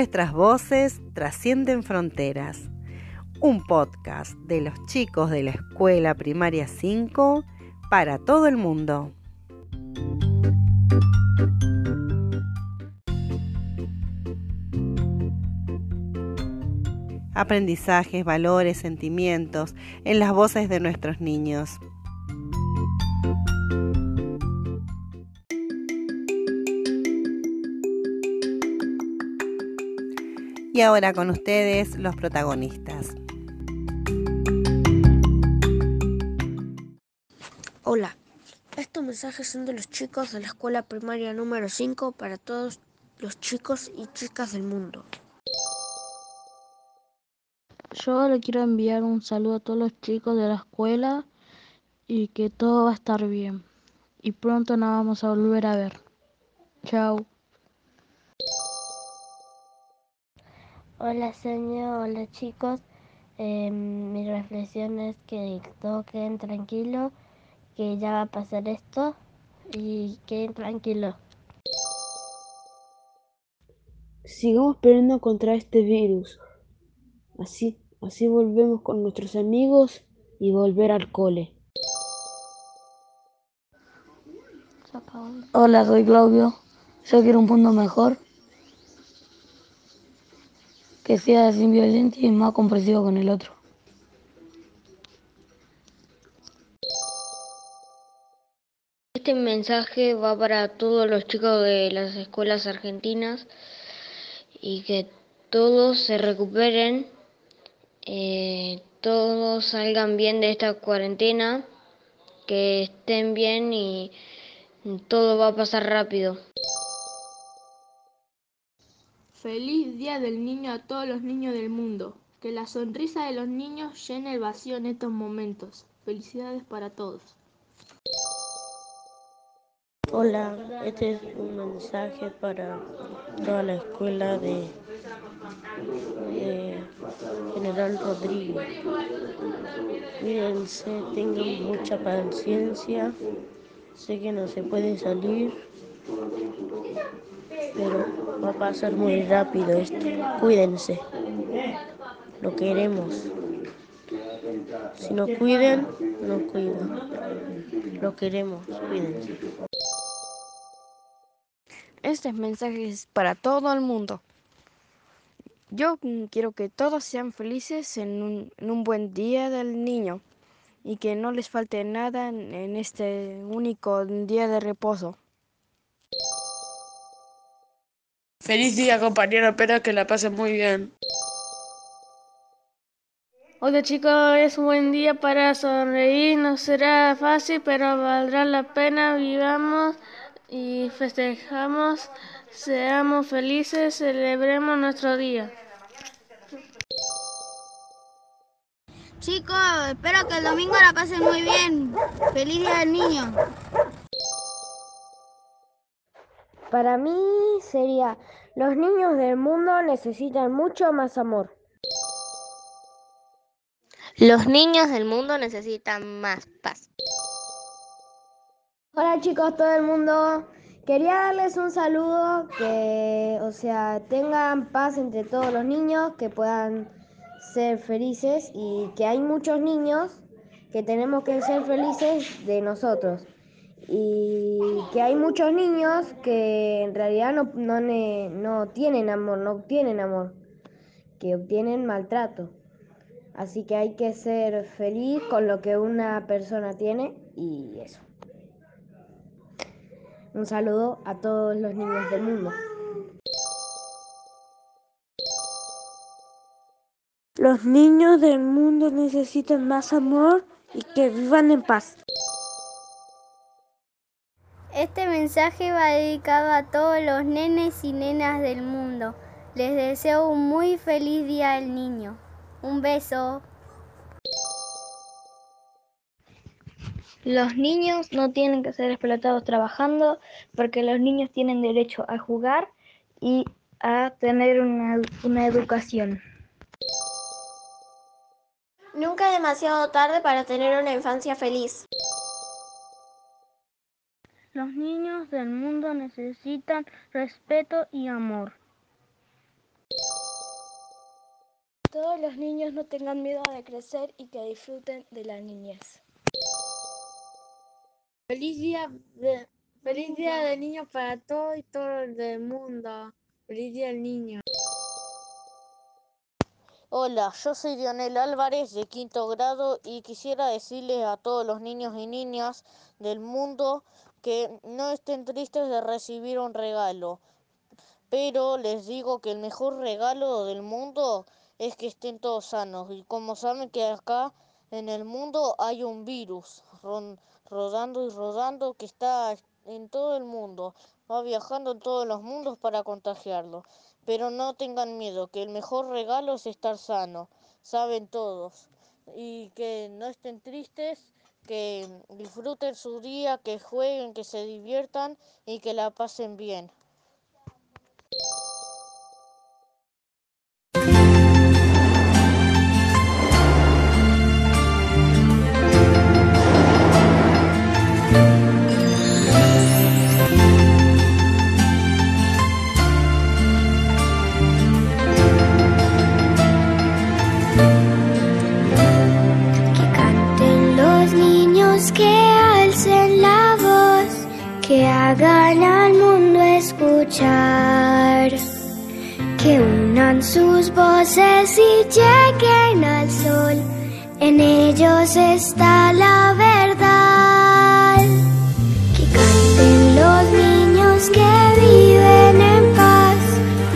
Nuestras voces trascienden fronteras. Un podcast de los chicos de la Escuela Primaria 5 para todo el mundo. Aprendizajes, valores, sentimientos en las voces de nuestros niños. Y ahora con ustedes los protagonistas. Hola, estos mensajes son de los chicos de la escuela primaria número 5 para todos los chicos y chicas del mundo. Yo le quiero enviar un saludo a todos los chicos de la escuela y que todo va a estar bien. Y pronto nos vamos a volver a ver. Chao. Hola señor, hola chicos. Eh, mi reflexión es que todos queden tranquilos, que ya va a pasar esto y queden tranquilos. Sigamos peleando contra este virus. Así, así volvemos con nuestros amigos y volver al cole. Hola, soy Claudio. Yo quiero un mundo mejor que sea sin violencia y más comprensivo con el otro. Este mensaje va para todos los chicos de las escuelas argentinas y que todos se recuperen, eh, todos salgan bien de esta cuarentena, que estén bien y todo va a pasar rápido. Feliz Día del Niño a todos los niños del mundo. Que la sonrisa de los niños llene el vacío en estos momentos. Felicidades para todos. Hola, este es un mensaje para toda la escuela de, General Rodríguez. Cuídense, tengan mucha paciencia. Sé que no se puede salir, pero va a pasar muy rápido esto. Cuídense. Lo queremos. Si no cuiden, no cuidan. Lo queremos. Cuídense. Este mensaje es para todo el mundo. Yo quiero que todos sean felices en un, en un, buen día del niño y que no les falte nada en este único día de reposo. Feliz día compañero, espero que la pasen muy bien. Hola chicos, es un buen día para sonreír, no será fácil, pero valdrá la pena, vivamos y festejamos, seamos felices, celebremos nuestro día. Chicos, espero que el domingo la pasen muy bien. Feliz Día del Niño. Para mí sería, los niños del mundo necesitan mucho más amor. Los niños del mundo necesitan más paz. Hola chicos, todo el mundo. Quería darles un saludo, que, o sea, tengan paz entre todos los niños, que puedan ser felices y que hay muchos niños que tenemos que ser felices de nosotros. Y que hay muchos niños que en realidad no, no, no tienen amor, no obtienen amor, que obtienen maltrato. Así que hay que ser feliz con lo que una persona tiene y eso. Un saludo a todos los niños del mundo. Los niños del mundo necesitan más amor y que vivan en paz. Este mensaje va dedicado a todos los nenes y nenas del mundo. Les deseo un muy feliz día del niño. Un beso. Los niños no tienen que ser explotados trabajando porque los niños tienen derecho a jugar y a tener una, una educación. Nunca es demasiado tarde para tener una infancia feliz. Los niños del mundo necesitan respeto y amor. todos los niños no tengan miedo de crecer y que disfruten de la niñez. Feliz día de, feliz día del niño para todo y todo el mundo. Feliz día del niño. Hola, yo soy Dionel Álvarez de quinto grado y quisiera decirles a todos los niños y niñas del mundo que no estén tristes de recibir un regalo. Pero les digo que el mejor regalo del mundo es que estén todos sanos. Y como saben que acá en el mundo hay un virus rodando y rodando que está en todo el mundo, va viajando en todos los mundos para contagiarlo. Pero no tengan miedo, que el mejor regalo es estar sano, saben todos. Y que no estén tristes, que disfruten su día, que jueguen, que se diviertan y que la pasen bien. Sus voces y lleguen al sol, en ellos está la verdad, que canten los niños que viven en paz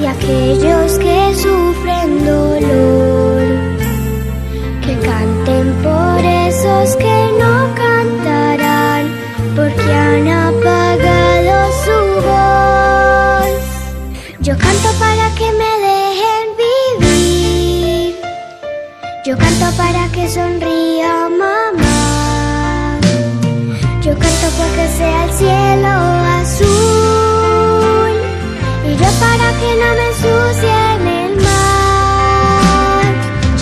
y aquellos que sufren dolor, que canten por esos que Yo canto para que sonría mamá. Yo canto porque sea el cielo azul. Y yo para que no me ensucien el mar.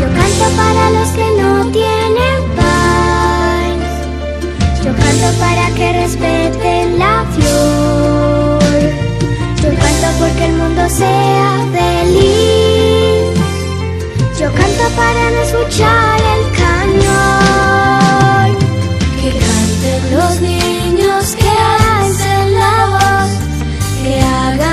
Yo canto para los que no tienen paz. Yo canto para que respeten la flor. Yo canto porque el mundo sea feliz. Yo canto para no escuchar el cañón. Que canten los niños que alcen la voz, que hagan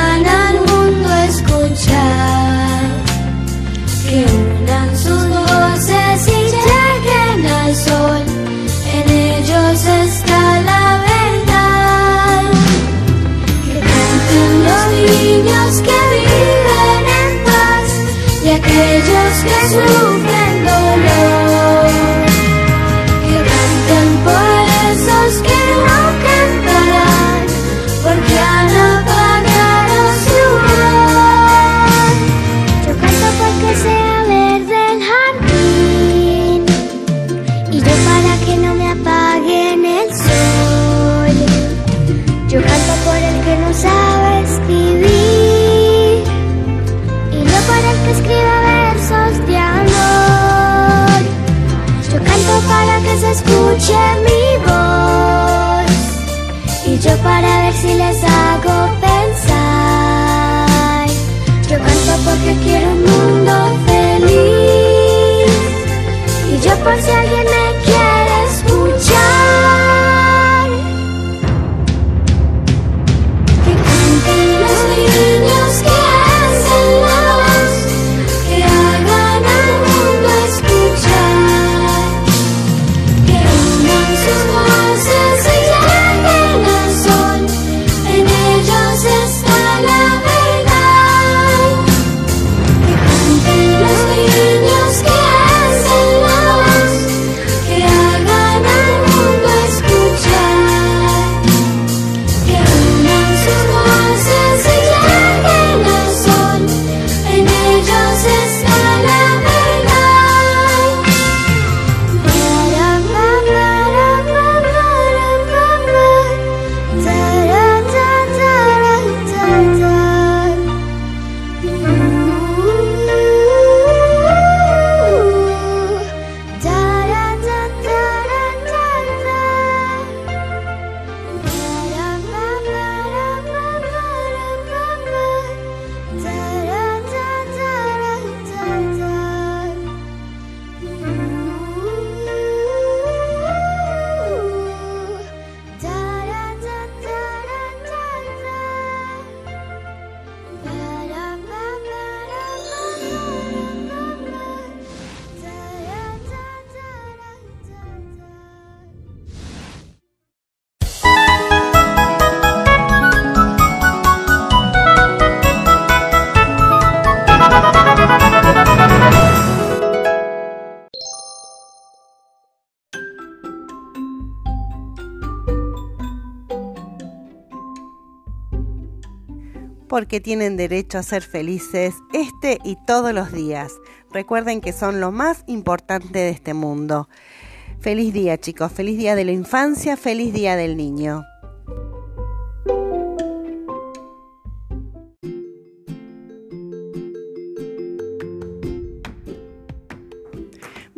aquellos porque tienen derecho a ser felices este y todos los días. Recuerden que son lo más importante de este mundo. Feliz día chicos, feliz día de la infancia, feliz día del niño.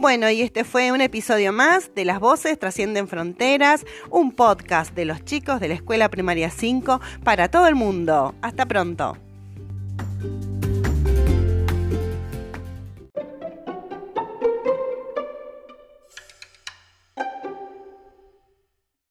Bueno, y este fue un episodio más de Las Voces Trascienden Fronteras, un podcast de los chicos de la Escuela Primaria 5 para todo el mundo. Hasta pronto.